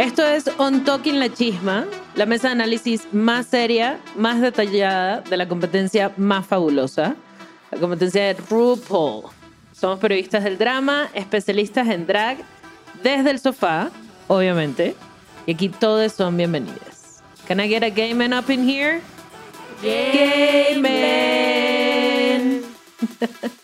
Esto es On Talking La Chisma, la mesa de análisis más seria, más detallada de la competencia más fabulosa, la competencia de RuPaul. Somos periodistas del drama, especialistas en drag, desde el sofá, obviamente, y aquí todos son bienvenidos. Can I get a gay man up in here? Gay man.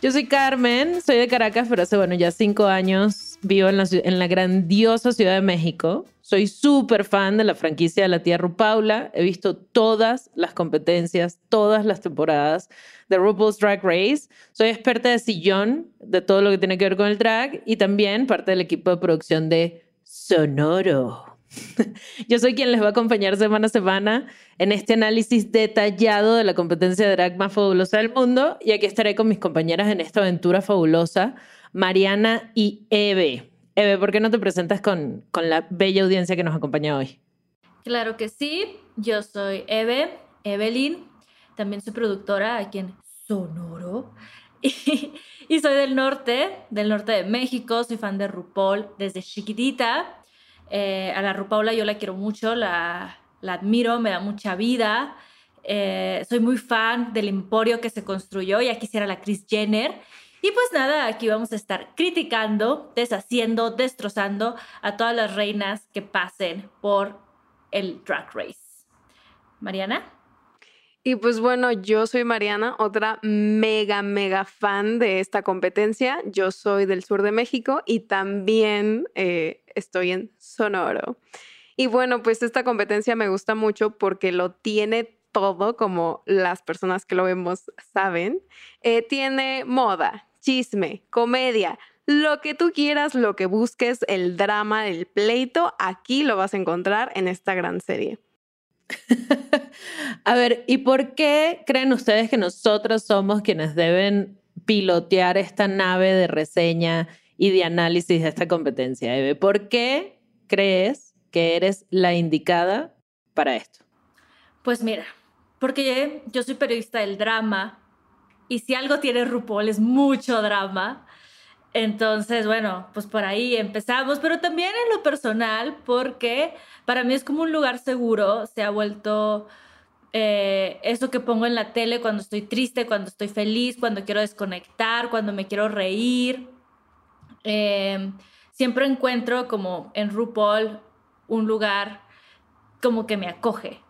Yo soy Carmen, soy de Caracas, pero hace, bueno, ya cinco años vivo en la, en la grandiosa Ciudad de México. Soy súper fan de la franquicia de la tía Rupaula. He visto todas las competencias, todas las temporadas de RuPaul's Drag Race. Soy experta de sillón, de todo lo que tiene que ver con el drag y también parte del equipo de producción de Sonoro. Yo soy quien les va a acompañar semana a semana en este análisis detallado de la competencia de drag más fabulosa del mundo y aquí estaré con mis compañeras en esta aventura fabulosa, Mariana y Eve. Eve, ¿por qué no te presentas con, con la bella audiencia que nos acompaña hoy? Claro que sí, yo soy Eve, Evelyn, también soy productora aquí en Sonoro y, y soy del norte, del norte de México, soy fan de RuPaul desde chiquitita. Eh, a la RuPaula yo la quiero mucho, la, la admiro, me da mucha vida. Eh, soy muy fan del emporio que se construyó, ya quisiera la Kris Jenner. Y pues nada, aquí vamos a estar criticando, deshaciendo, destrozando a todas las reinas que pasen por el Drag Race. Mariana. Y pues bueno, yo soy Mariana, otra mega, mega fan de esta competencia. Yo soy del sur de México y también eh, estoy en Sonoro. Y bueno, pues esta competencia me gusta mucho porque lo tiene todo, como las personas que lo vemos saben. Eh, tiene moda, chisme, comedia, lo que tú quieras, lo que busques, el drama, el pleito, aquí lo vas a encontrar en esta gran serie. A ver, ¿y por qué creen ustedes que nosotros somos quienes deben pilotear esta nave de reseña y de análisis de esta competencia, Eve? ¿Por qué crees que eres la indicada para esto? Pues mira, porque yo soy periodista del drama y si algo tiene RuPaul es mucho drama. Entonces, bueno, pues por ahí empezamos, pero también en lo personal, porque para mí es como un lugar seguro, se ha vuelto eh, eso que pongo en la tele cuando estoy triste, cuando estoy feliz, cuando quiero desconectar, cuando me quiero reír. Eh, siempre encuentro como en RuPaul un lugar como que me acoge.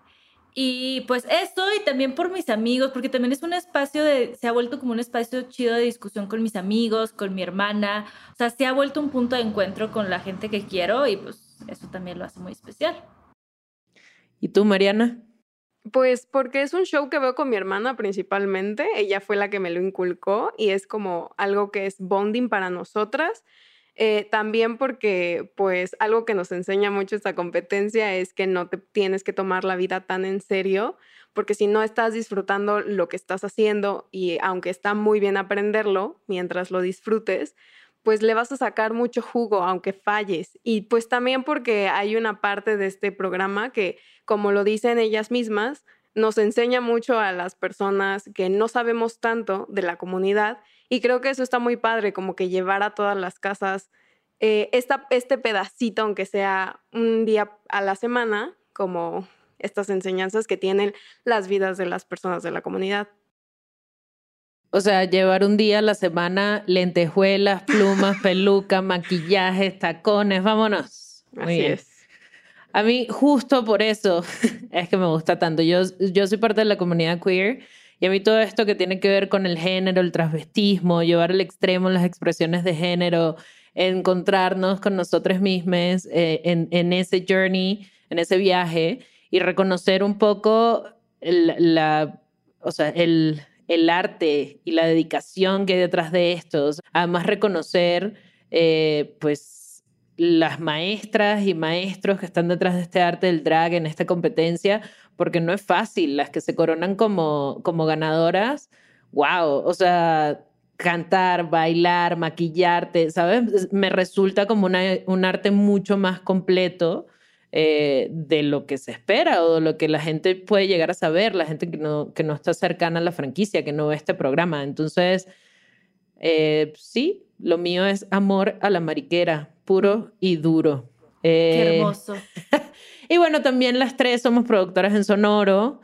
Y pues esto y también por mis amigos, porque también es un espacio de, se ha vuelto como un espacio chido de discusión con mis amigos, con mi hermana, o sea, se ha vuelto un punto de encuentro con la gente que quiero y pues eso también lo hace muy especial. ¿Y tú, Mariana? Pues porque es un show que veo con mi hermana principalmente. Ella fue la que me lo inculcó y es como algo que es bonding para nosotras. Eh, también porque pues algo que nos enseña mucho esta competencia es que no te tienes que tomar la vida tan en serio, porque si no estás disfrutando lo que estás haciendo y aunque está muy bien aprenderlo mientras lo disfrutes, pues le vas a sacar mucho jugo aunque falles. Y pues también porque hay una parte de este programa que, como lo dicen ellas mismas, nos enseña mucho a las personas que no sabemos tanto de la comunidad Y creo que eso está muy padre, como que llevar a todas las casas eh, esta, este pedacito, aunque sea un día a la semana, como estas enseñanzas que tienen las vidas de las personas de la comunidad. O sea, llevar un día a la semana lentejuelas, plumas, peluca, maquillaje, tacones, vámonos. Así es. A mí, justo por eso, es que me gusta tanto. Yo, yo soy parte de la comunidad queer y a mí todo esto que tiene que ver con el género, el transvestismo, llevar al extremo las expresiones de género, encontrarnos con nosotros mismos eh, en, en, ese journey, en ese viaje y reconocer un poco el, la, o sea, el, el arte y la dedicación que hay detrás de estos. Además, reconocer, eh, pues, las maestras y maestros que están detrás de este arte del drag en esta competencia, porque no es fácil. Las que se coronan como, como ganadoras, wow, o sea, cantar, bailar, maquillarte, ¿sabes? Me resulta como una, un arte mucho más completo eh, de lo que se espera o de lo que la gente puede llegar a saber, la gente que no, que no está cercana a la franquicia, que no ve este programa. Entonces, eh, sí, lo mío es amor a la mariquera, puro y duro. Qué eh, hermoso. y bueno, también las tres somos productoras en Sonoro.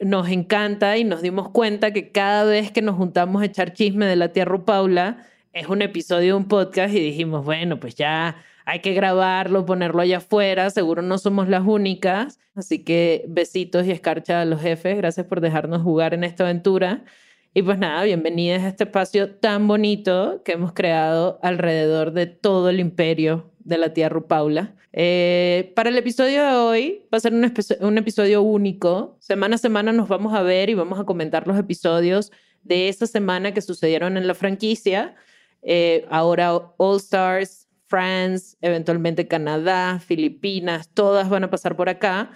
nos encanta y nos dimos cuenta que cada vez que nos juntamos a echar chisme de la tierra Paula es un episodio de un podcast y dijimos, bueno, pues ya hay que grabarlo, ponerlo allá afuera, seguro no somos las únicas. Así que besitos y escarcha a los jefes, gracias por dejarnos jugar en esta aventura. Y pues nada, bienvenidas a este espacio tan bonito que hemos creado alrededor de todo el imperio de la tía Rupaula. Eh, para el episodio de hoy va a ser un, un episodio único. Semana a semana nos vamos a ver y vamos a comentar los episodios de esa semana que sucedieron en la franquicia. Eh, ahora All Stars France, eventualmente Canadá, Filipinas, todas van a pasar por acá.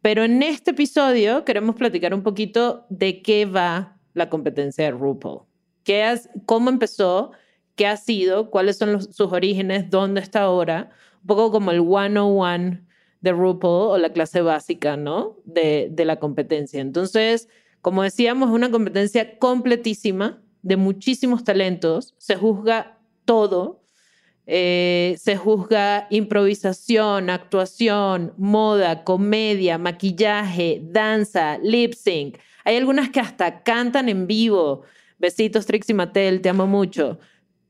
Pero en este episodio queremos platicar un poquito de qué va la competencia de RuPaul. ¿Qué ¿Cómo empezó? ¿Qué ha sido? ¿Cuáles son sus orígenes? ¿Dónde está ahora? Un poco como el 101 de RuPaul o la clase básica, ¿no? De, de la competencia. Entonces, como decíamos, es una competencia completísima de muchísimos talentos. Se juzga todo eh, se juzga improvisación, actuación, moda, comedia, maquillaje, danza, lip sync. Hay algunas que hasta cantan en vivo. Besitos, Trixie Mattel, te amo mucho.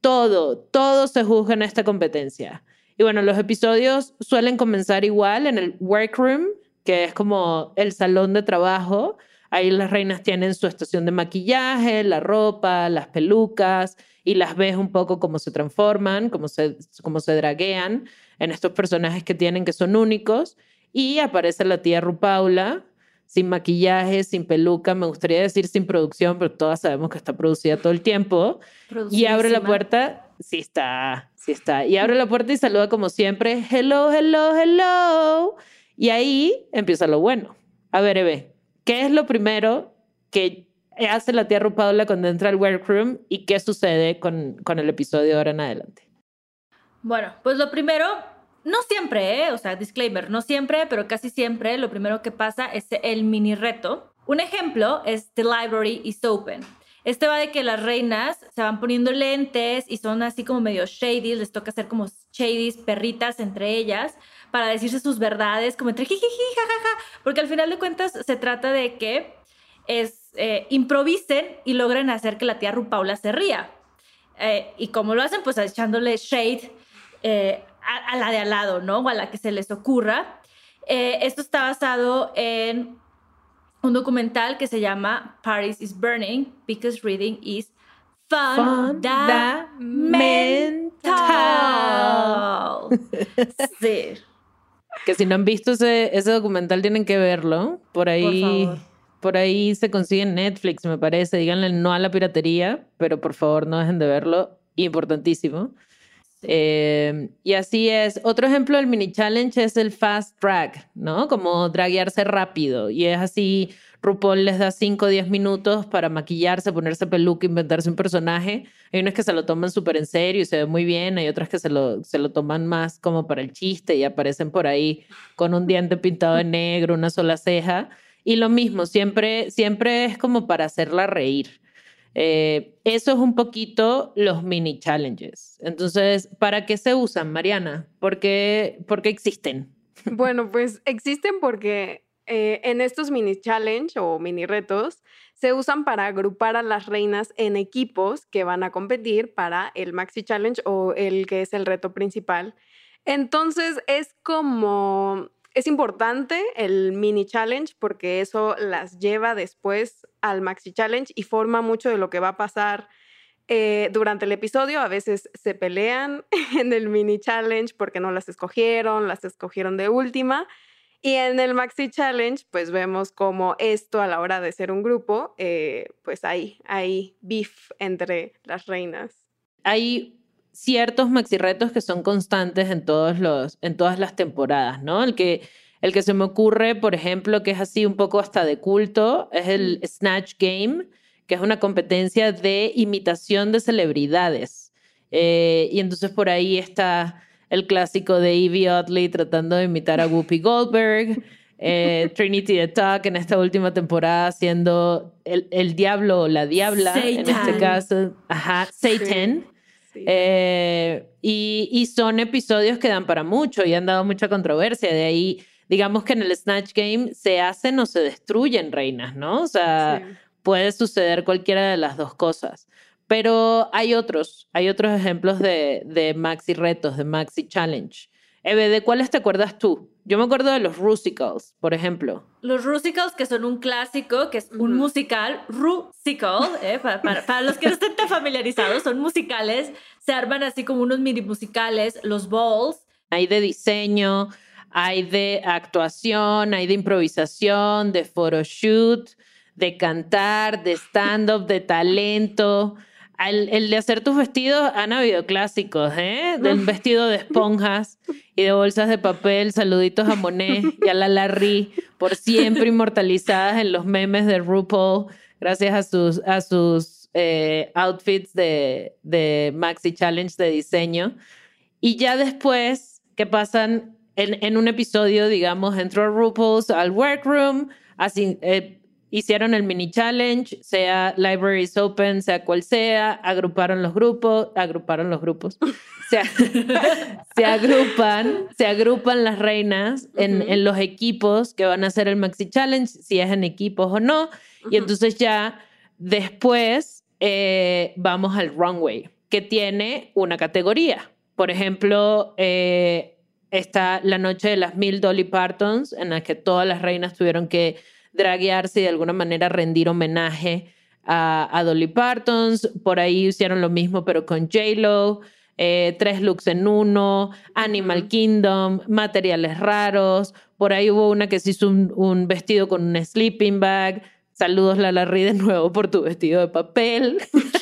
Todo, todo se juzga en esta competencia. Y bueno, los episodios suelen comenzar igual en el workroom, que es como el salón de trabajo. Ahí las reinas tienen su estación de maquillaje, la ropa, las pelucas, y las ves un poco cómo se transforman, cómo se, cómo se draguean en estos personajes que tienen que son únicos. Y aparece la tía Rupaula, sin maquillaje, sin peluca, me gustaría decir sin producción, pero todas sabemos que está producida todo el tiempo. Y abre la puerta, sí está, sí está. Y abre la puerta y saluda como siempre, hello, hello, hello. Y ahí empieza lo bueno. A ver, Eve, ¿qué es lo primero que hace la tía Rupaula cuando entra al workroom y qué sucede con, con el episodio de ahora en adelante? Bueno, pues lo primero, no siempre, ¿eh? o sea, disclaimer, no siempre, pero casi siempre lo primero que pasa es el mini reto. Un ejemplo es The Library is Open. Este va de que las reinas se van poniendo lentes y son así como medio shady, les toca hacer como shady, perritas entre ellas para decirse sus verdades, como entre jiji, jajaja, porque al final de cuentas se trata de que es eh, improvisen y logren hacer que la tía Rupaula se ría. Eh, y como lo hacen, pues echándole shade eh, a, la de al lado, ¿no? O a la que se les ocurra. esto está basado en un documental que se llama Paris is Burning because reading is fundamental. sí. Que si no han visto ese, ese documental tienen que verlo. Por ahí. Por por ahí se consigue en Netflix, me parece. Díganle no a la piratería, pero por favor no dejen de verlo. Importantísimo. Eh, y así es. Otro ejemplo del mini challenge es el fast drag, ¿no? Como draguearse rápido. Y es así, RuPaul les da 5 o 10 minutos para maquillarse, ponerse peluca, inventarse un personaje. Hay unos que se lo toman súper en serio y se ve muy bien. Hay otras que se lo, se lo toman más como para el chiste y aparecen por ahí con un diente pintado de negro, una sola ceja. Y lo mismo, siempre, siempre es como para hacerla reír. Eh, eso es un poquito los mini challenges. Entonces, ¿para qué se usan, Mariana? ¿Por qué, existen? Bueno, pues existen porque eh, en estos mini challenge o mini retos se usan para agrupar a las reinas en equipos que van a competir para el maxi challenge o el que es el reto principal. Entonces es como es importante el mini challenge porque eso las lleva después al maxi challenge y forma mucho de lo que va a pasar eh, durante el episodio. A veces se pelean en el mini challenge porque no las escogieron, las escogieron de última. Y en el maxi challenge, pues vemos como esto a la hora de ser un grupo, eh, pues hay, hay beef entre las reinas. Hay ciertos maxi retos que son constantes en, todos los, en todas las temporadas, ¿no? El que, el que se me ocurre, por ejemplo, que es así un poco hasta de culto, es el Snatch Game, que es una competencia de imitación de celebridades. Eh, y entonces por ahí está el clásico de Evie Oddly tratando de imitar a Whoopi Goldberg. Eh, Trinity the Talk en esta última temporada siendo el, el diablo o la diabla, en este caso, ajá, Satan. Eh, y, y, son episodios que dan para mucho y han dado mucha controversia. De ahí, digamos que en el Snatch Game se hacen o se destruyen reinas, ¿no? O sea, puede suceder cualquiera de las dos cosas. Pero hay otros, hay otros ejemplos de, de maxi retos, de maxi challenge. Eve, ¿de cuáles te acuerdas tú? Yo me acuerdo de los Rusicals, por ejemplo. Los Rusicals, que son un clásico, que es un musical, Rusical, eh, para, para, los que no estén tan familiarizados, son musicales, se arman así como unos mini musicales, los balls. Hay de diseño, hay de actuación, hay de improvisación, de photoshoot, de cantar, de stand-up, de talento el, de hacer tus vestidos han habido clásicos, ¿eh? Del vestido de esponjas y de bolsas de papel, saluditos a Monet y a la Larry, por siempre inmortalizadas en los memes de RuPaul, gracias a sus, a sus eh, outfits de, de Maxi Challenge de diseño. Y ya después, que pasan en, en un episodio, digamos, entró RuPaul's al workroom, así, eh, hicieron el mini challenge, sea Libraries Open, sea cual sea, agruparon los grupos, agruparon los grupos, se, se agrupan, se agrupan las reinas en, en, los equipos que van a hacer el maxi challenge, si es en equipos o no, y entonces ya después eh, vamos al runway, que tiene una categoría. Por ejemplo, eh, está la noche de las mil Dolly Partons, en la que todas las reinas tuvieron que draguearse y de alguna manera rendir homenaje a, Dolly Parton. Por ahí hicieron lo mismo, pero con J-Lo. Eh, tres looks en uno, Animal Kingdom, materiales raros. Por ahí hubo una que se hizo un, vestido con un sleeping bag. Saludos, Lala Ri, de nuevo por tu vestido de papel.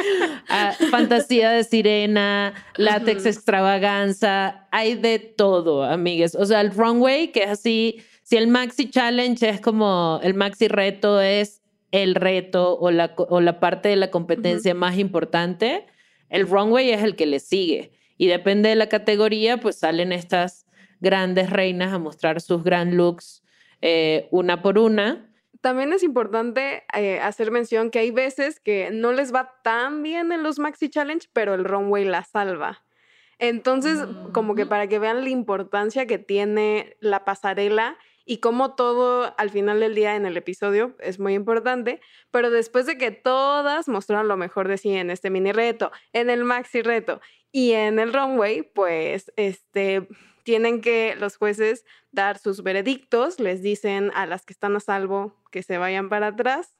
Ah, fantasía de sirena, látex extravaganza. Hay de todo, amigues. O sea, el runway, que es así si el maxi challenge es como el maxi reto es el reto o la, o la parte de la competencia más importante, el runway es el que le sigue. Y depende de la categoría, pues salen estas grandes reinas a mostrar sus gran looks eh, una por una. También es importante eh, hacer mención que hay veces que no les va tan bien en los Maxi Challenge, pero el runway la salva. Entonces, como que mm. para que vean la importancia que tiene la pasarela y como todo al final del día en el episodio es muy importante, pero después de que todas mostraron lo mejor de sí en este mini reto, en el maxi reto y en el runway, pues este tienen que los jueces dar sus veredictos, les dicen a las que están a salvo que se vayan para atrás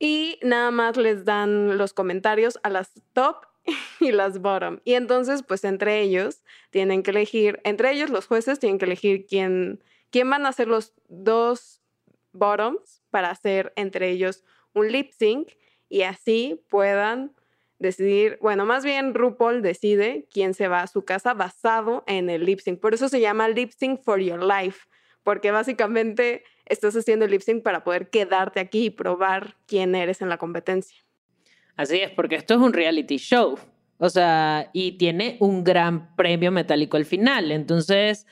y nada más les dan los comentarios a las top y las bottom. Y entonces, pues entre ellos tienen que elegir, entre ellos los jueces tienen que elegir quién quién van a ser los dos bottoms para hacer entre ellos un lip sync y así puedan decidir, bueno, más bien RuPaul decide quién se va a su casa basado en el lip sync. Por eso se llama lip sync for your life, porque básicamente estás haciendo el lip sync para poder quedarte aquí y probar quién eres en la competencia. Así es, porque esto es un reality show. O sea, y tiene un gran premio metálico al final. Entonces,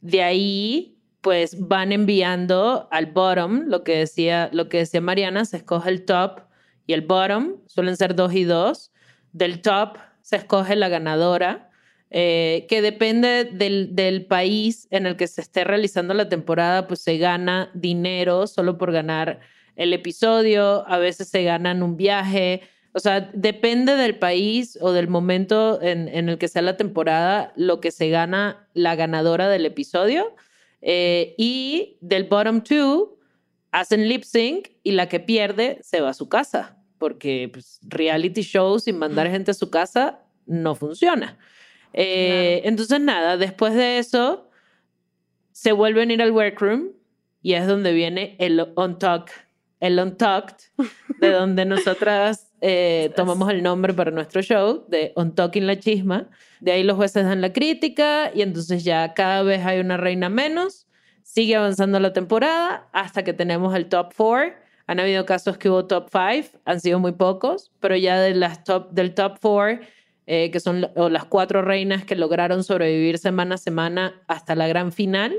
de ahí pues van enviando al bottom, lo que decía, lo que decía Mariana, se escoge el top y el bottom, suelen ser dos y dos. Del top se escoge la ganadora, eh, que depende del, del, país en el que se esté realizando la temporada, pues se gana dinero solo por ganar el episodio, a veces se ganan un viaje, o sea, depende del país o del momento en, en el que sea la temporada, lo que se gana la ganadora del episodio. Eh, y del bottom two hacen lip sync y la que pierde se va a su casa porque pues, reality show sin mandar gente a su casa no funciona. Eh, entonces, nada, después de eso, se vuelven a ir al workroom y es donde viene el on talk, el on de donde nosotras eh, tomamos el nombre para nuestro show, de On Talking la Chisma. De ahí los jueces dan la crítica y entonces ya cada vez hay una reina menos. Sigue avanzando la temporada hasta que tenemos el top four han habido casos que hubo top five, han sido muy pocos, pero ya de las top, del top four, eh, que son las cuatro reinas que lograron sobrevivir semana a semana hasta la gran final,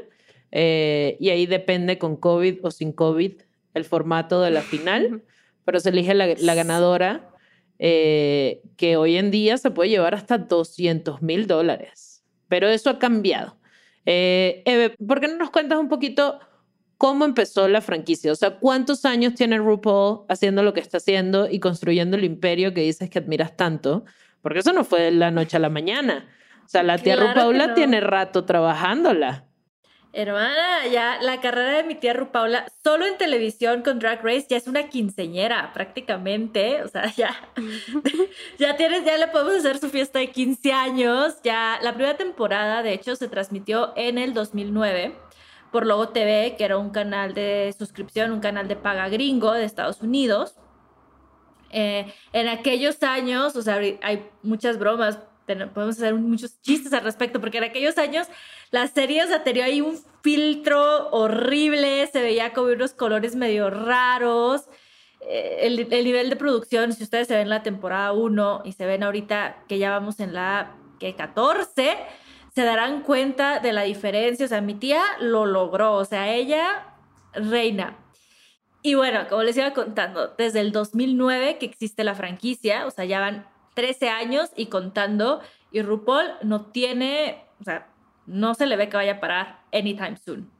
eh, y ahí depende con COVID o sin COVID el formato de la final, pero se elige la, ganadora, eh, que hoy en día se puede llevar hasta 200 mil dólares. Pero eso ha cambiado. Eve, ¿por qué no nos cuentas un poquito cómo empezó la franquicia. O sea, ¿cuántos años tiene RuPaul haciendo lo que está haciendo y construyendo el imperio que dices que admiras tanto? Porque eso no fue de la noche a la mañana. O sea, la tía RuPaula tiene rato trabajándola. Hermana, ya la carrera de mi tía Rupaula, solo en televisión con Drag Race, ya es una quinceñera prácticamente. O sea, ya, ya tienes, ya le podemos hacer su fiesta de 15 años. Ya la primera temporada, de hecho, se transmitió en el 2009 por Logo TV, que era un canal de suscripción, un canal de paga gringo de Estados Unidos. Eh, en aquellos años, o sea, hay muchas bromas, podemos hacer muchos chistes al respecto, porque en aquellos años la serie, o sea, tenía ahí un filtro horrible, se veía como unos colores medio raros. Eh, el, el, nivel de producción, si ustedes se ven la temporada 1 y se ven ahorita que ya vamos en la que 14, se darán cuenta de la diferencia. O sea, mi tía lo logró, o sea, ella reina. Y bueno, como les iba contando, desde el 2009 que existe la franquicia, o sea, ya van 13 años y contando, y RuPaul no tiene, o sea, no se le ve que vaya a parar anytime soon.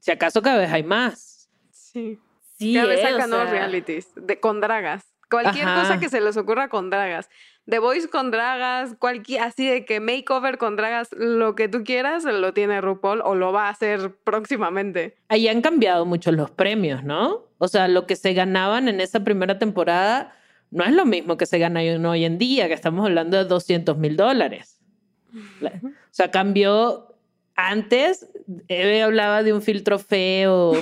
Si acaso cada vez hay más. Sí. Sí, cada vez sacan nuevos realities de, con dragas. Cualquier cosa que se les ocurra con dragas. The Voice con dragas, cualquier, así de que makeover con dragas, lo que tú quieras, lo tiene RuPaul o lo va a hacer próximamente. Ahí han cambiado mucho los premios, ¿no? O sea, lo que se ganaban en esa primera temporada no es lo mismo que se gana hoy en día, que estamos hablando de 200 mil dólares. O sea, cambió antes, Eve hablaba de un filtro feo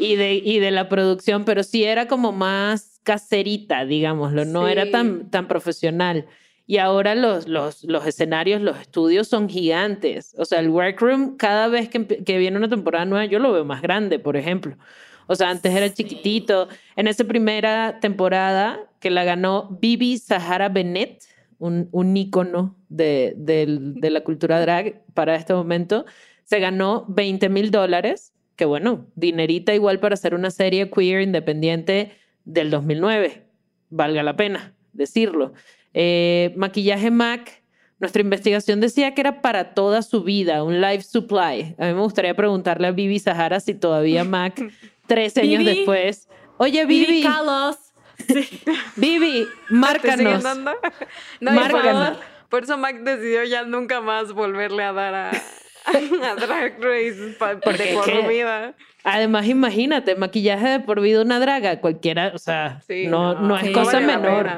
y de, y de la producción, pero sí era como más caserita, digámoslo, no era tan, tan profesional. Y ahora los, los, los, escenarios, los estudios son gigantes. O sea, el workroom, cada vez que, que, viene una temporada nueva, yo lo veo más grande, por ejemplo. O sea, antes era chiquitito. En esa primera temporada que la ganó Bibi Sahara Bennett, un, un ícono de, de la cultura drag para este momento, se ganó 20 mil dólares, que bueno, dinerita igual para hacer una serie queer independiente del 2009, valga la pena decirlo. Eh, maquillaje MAC, nuestra investigación decía que era para toda su vida, un life supply. A mí me gustaría preguntarle a Vivi Sahara si todavía MAC, tres años después. Oye, Vivi. Carlos. Vivi, márcanos. No, márcanos. Por, eso Mac decidió ya nunca más volverle a dar a, a Drag Race de por vida. Además, imagínate, maquillaje de por vida una draga, cualquiera, o sea, no, no, es cosa menor.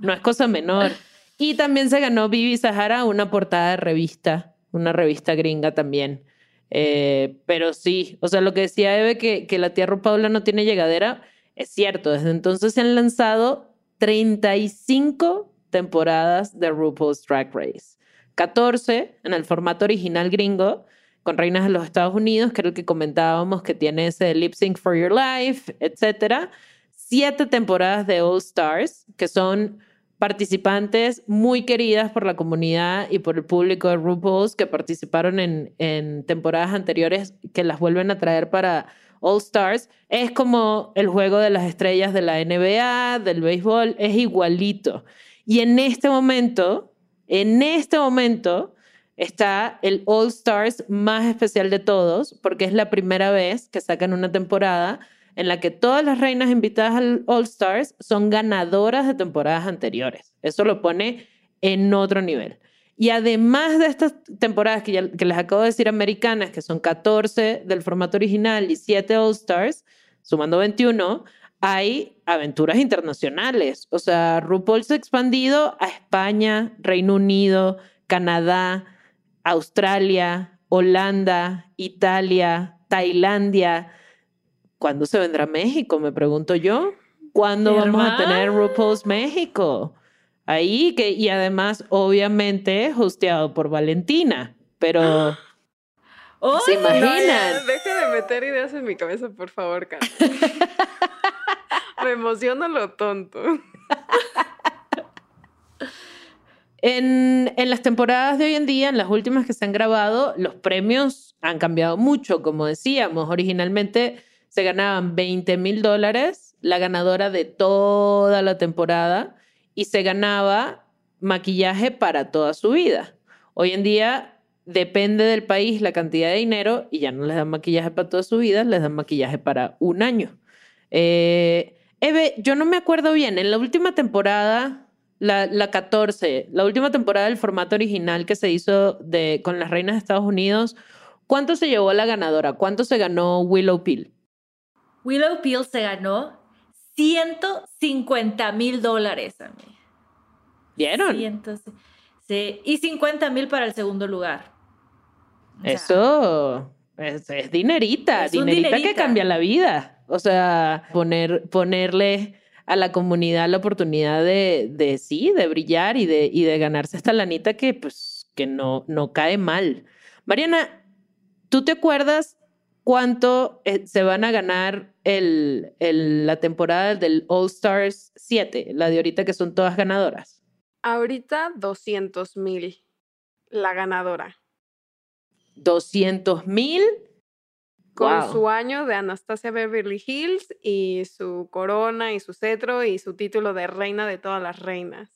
no. es cosa menor. Y también se ganó Vivi Sahara una portada de revista, una revista gringa también. Eh, pero sí, o sea, lo que decía Eve, que, que la tía Paula no tiene llegadera, es cierto. Desde entonces se han lanzado 35 temporadas de RuPaul's Drag Race. 14 en el formato original gringo con Reinas de los Estados Unidos, que era el que comentábamos que tiene ese Lip Sync for Your Life, etc. Siete temporadas de All Stars, que son participantes muy queridas por la comunidad y por el público de RuPaul's que participaron en, en temporadas anteriores que las vuelven a traer para All Stars, es como el juego de las estrellas de la NBA, del béisbol, es igualito. Y en este momento, en este momento, está el All Stars más especial de todos, porque es la primera vez que sacan una temporada en la que todas las reinas invitadas al All Stars son ganadoras de temporadas anteriores. Eso lo pone en otro nivel. Y además de estas temporadas que, les acabo de decir americanas, que son 14 del formato original y 7 All Stars, sumando 21, hay aventuras internacionales. O sea, RuPaul se ha expandido a España, Reino Unido, Canadá, Australia, Holanda, Italia, Tailandia. ¿Cuándo se vendrá México? Me pregunto yo. ¿Cuándo vamos a tener RuPaul's México? ahí, que, y además, obviamente, hosteado por Valentina, pero... ¿Se imaginan? deja de meter ideas en mi cabeza, por favor, Carlos. Me emociona lo tonto. En, en, las temporadas de hoy en día, en las últimas que se han grabado, los premios han cambiado mucho, como decíamos. Originalmente se ganaban 20 mil dólares la ganadora de toda la temporada y se ganaba maquillaje para toda su vida. Hoy en día depende del país la cantidad de dinero y ya no les dan maquillaje para toda su vida, les dan maquillaje para un año. Eh, Eve, yo no me acuerdo bien, en la última temporada, la, la 14, la última temporada del formato original que se hizo de, con las reinas de Estados Unidos, ¿cuánto se llevó la ganadora? ¿Cuánto se ganó Willow Peel? Willow Peel se ganó 150 mil dólares a mí. ¿Vieron? sí, y 50 mil para el segundo lugar. Eso es, dinerita, dinerita, que cambia la vida. O sea, poner, ponerle a la comunidad la oportunidad de, de sí, de brillar y de, y de ganarse esta lanita que, pues, que no, no cae mal. Mariana, ¿tú te acuerdas cuánto eh, se van a ganar el, la temporada del All Stars 7, la de ahorita que son todas ganadoras? Ahorita 200 mil la ganadora. 200 mil. Con su año de Anastasia Beverly Hills y su corona y su cetro y su título de reina de todas las reinas.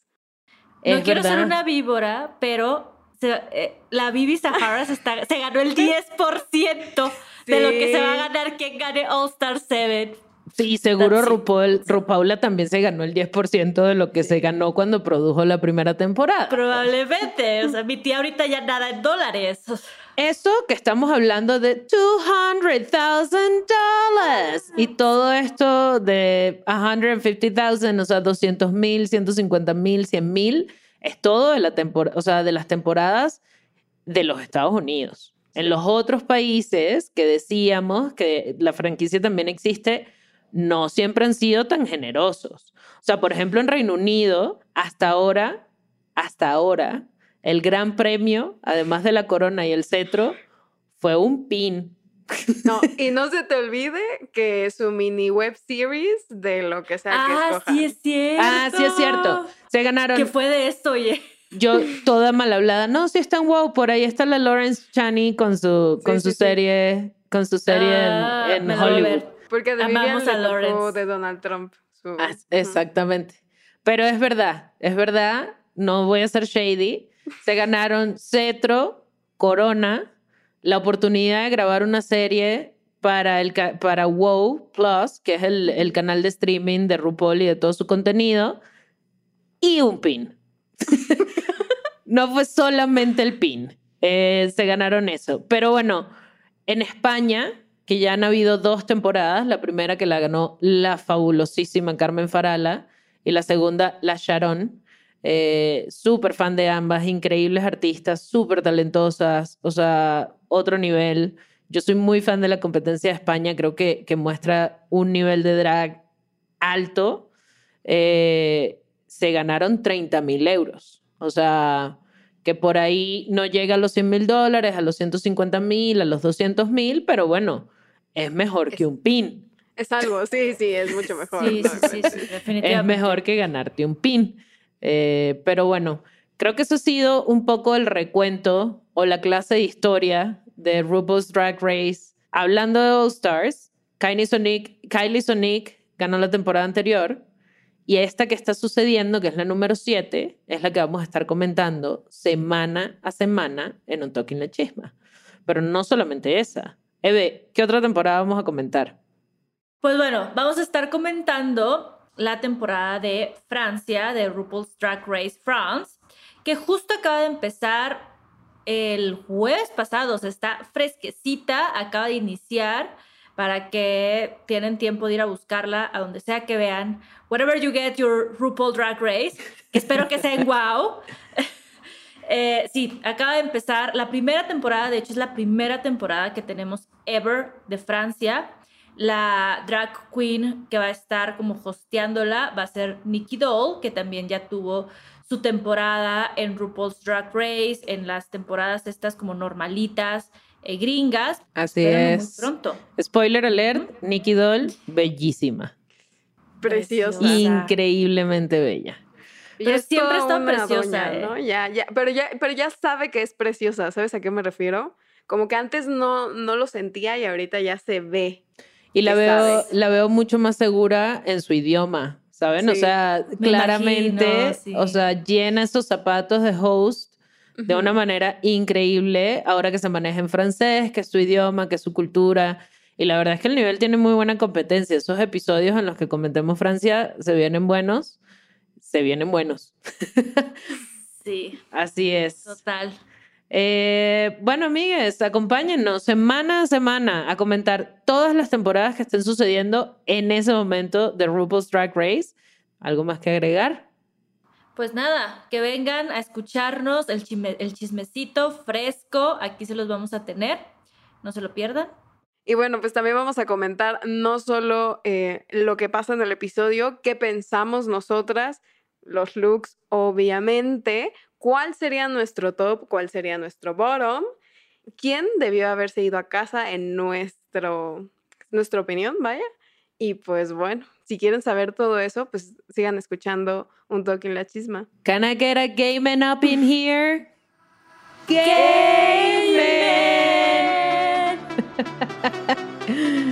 No quiero ser una víbora, pero eh, la Bibi Sahara se, se ganó el 10% de lo que se va a ganar quien gane All Star 7. Sí, seguro RuPaul, RuPaula también se ganó el 10% de lo que se ganó cuando produjo la primera temporada. Probablemente. O sea, mi tía ahorita ya nada en dólares. Eso que estamos hablando de $200,000 y todo esto de $150,000, o sea, 200 mil, 150 mil, 100 mil, es todo de, la temporada, o sea, de las temporadas de los Estados Unidos. En los otros países que decíamos que la franquicia también existe, no siempre han sido tan generosos. O sea, por ejemplo, en Reino Unido, hasta ahora, hasta ahora, el gran premio, además de la corona y el cetro, fue un pin. No, y no se te olvide que su mini web series de lo que sea que ah, Sí, es cierto. Ah, sí, es cierto. Se ganaron. Que fue de esto, oye yo toda mal hablada, no, sí están wow, por ahí está la Lawrence Chaney con su, con su serie, con su serie en, ah, Hollywood. Porque de Amamos a Lawrence. de Donald Trump. Ah, exactamente. Pero es verdad, es verdad, no voy a ser shady. Se ganaron Cetro, Corona, la oportunidad de grabar una serie para, el, para WoW Plus, que es el, el canal de streaming de RuPaul y de todo su contenido, y un pin. no fue solamente el pin. Eh, se ganaron eso. Pero bueno, en España, que ya han habido dos temporadas, la primera que la ganó la fabulosísima Carmen Farala y la segunda la Sharon. Eh, súper fan de ambas, increíbles artistas, súper talentosas, o sea, otro nivel. Yo soy muy fan de la competencia de España, creo que, que muestra un nivel de drag alto. Eh, se ganaron 30 mil euros. O sea, que por ahí no llega a los 100 mil dólares, a los 150 mil, a los 200 mil, pero bueno, es mejor que un pin. Es algo, sí, sí, es mucho mejor. Sí, sí, sí, definitivamente. Es mejor que ganarte un pin. Eh, pero bueno, creo que eso ha sido un poco el recuento o la clase de historia de RuPaul's Drag Race. Hablando de All Stars, Kylie Sonic, Kylie Sonic ganó la temporada anterior y esta que está sucediendo, que es la número 7, es la que vamos a estar comentando semana a semana en Un Talking La Chisma. Pero no solamente esa. Eve, ¿qué otra temporada vamos a comentar? Pues bueno, vamos a estar comentando la temporada de Francia, de RuPaul's Drag Race France, que justo acaba de empezar el jueves pasado, o sea, está fresquecita, acaba de iniciar para que tienen tiempo de ir a buscarla a donde sea que vean. Whatever you get your RuPaul Drag Race, que espero que sea wow. Eh, sí, acaba de empezar la primera temporada, de hecho es la primera temporada que tenemos ever de Francia. La drag queen que va a estar como hosteándola va a ser Nikki Doll, que también ya tuvo su temporada en RuPaul's Drag Race, en las temporadas estas como normalitas, eh, gringas. Así es. pronto. Spoiler alert, Nikki Doll, bellísima. Preciosa. Increíblemente bella. Pero siempre está preciosa, ¿no? ¿eh? Ya, ya, pero ya, pero ya sabe que es preciosa, ¿sabes a qué me refiero? Como que antes no, no lo sentía y ahorita ya se ve. Y la veo, la veo mucho más segura en su idioma, ¿saben? O sea, claramente, o sea, llena esos zapatos de host de una manera increíble, ahora que se maneja en francés, que es su idioma, que es su cultura. Y la verdad es que el nivel tiene muy buena competencia. Esos episodios en los que comentemos Francia se vienen buenos, se vienen buenos. Sí. Así es. Total. Eh, bueno, amigues, acompáñennos semana a semana a comentar todas las temporadas que estén sucediendo en ese momento de RuPaul's Drag Race. ¿Algo más que agregar? Pues nada, que vengan a escucharnos el, el chismecito fresco. Aquí se los vamos a tener. No se lo pierdan. Y bueno, pues también vamos a comentar no solo eh, lo que pasa en el episodio, qué pensamos nosotras, los looks, obviamente, cuál sería nuestro top, cuál sería nuestro bottom, quién debió haberse ido a casa en nuestro, nuestra opinión, vaya. Y pues bueno, si quieren saber todo eso, pues sigan escuchando un toque en la chisma. Can I get a gaming up in here? Gaming!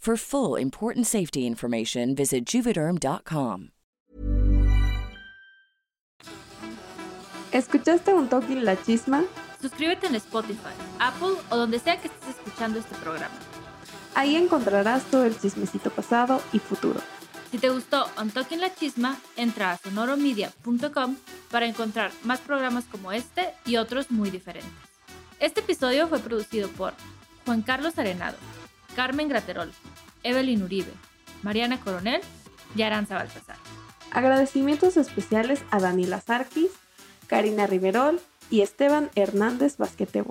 For full important safety information, visit juvederm.com. ¿Escuchaste un toque la chisma? Suscríbete en Spotify, Apple o donde sea que estés escuchando este programa. Ahí encontrarás todo el chismecito pasado y futuro. Si te gustó On Talking La Chisma, entra a sonoromedia.com para encontrar más programas como este y otros muy diferentes. Este episodio fue producido por Juan Carlos Arenado, Carmen Graterol, Evelyn Uribe, Mariana Coronel y Aranza Baltasar. Agradecimientos especiales a Daniela Sarkis, Karina Riverol y Esteban Hernández Basquetebo.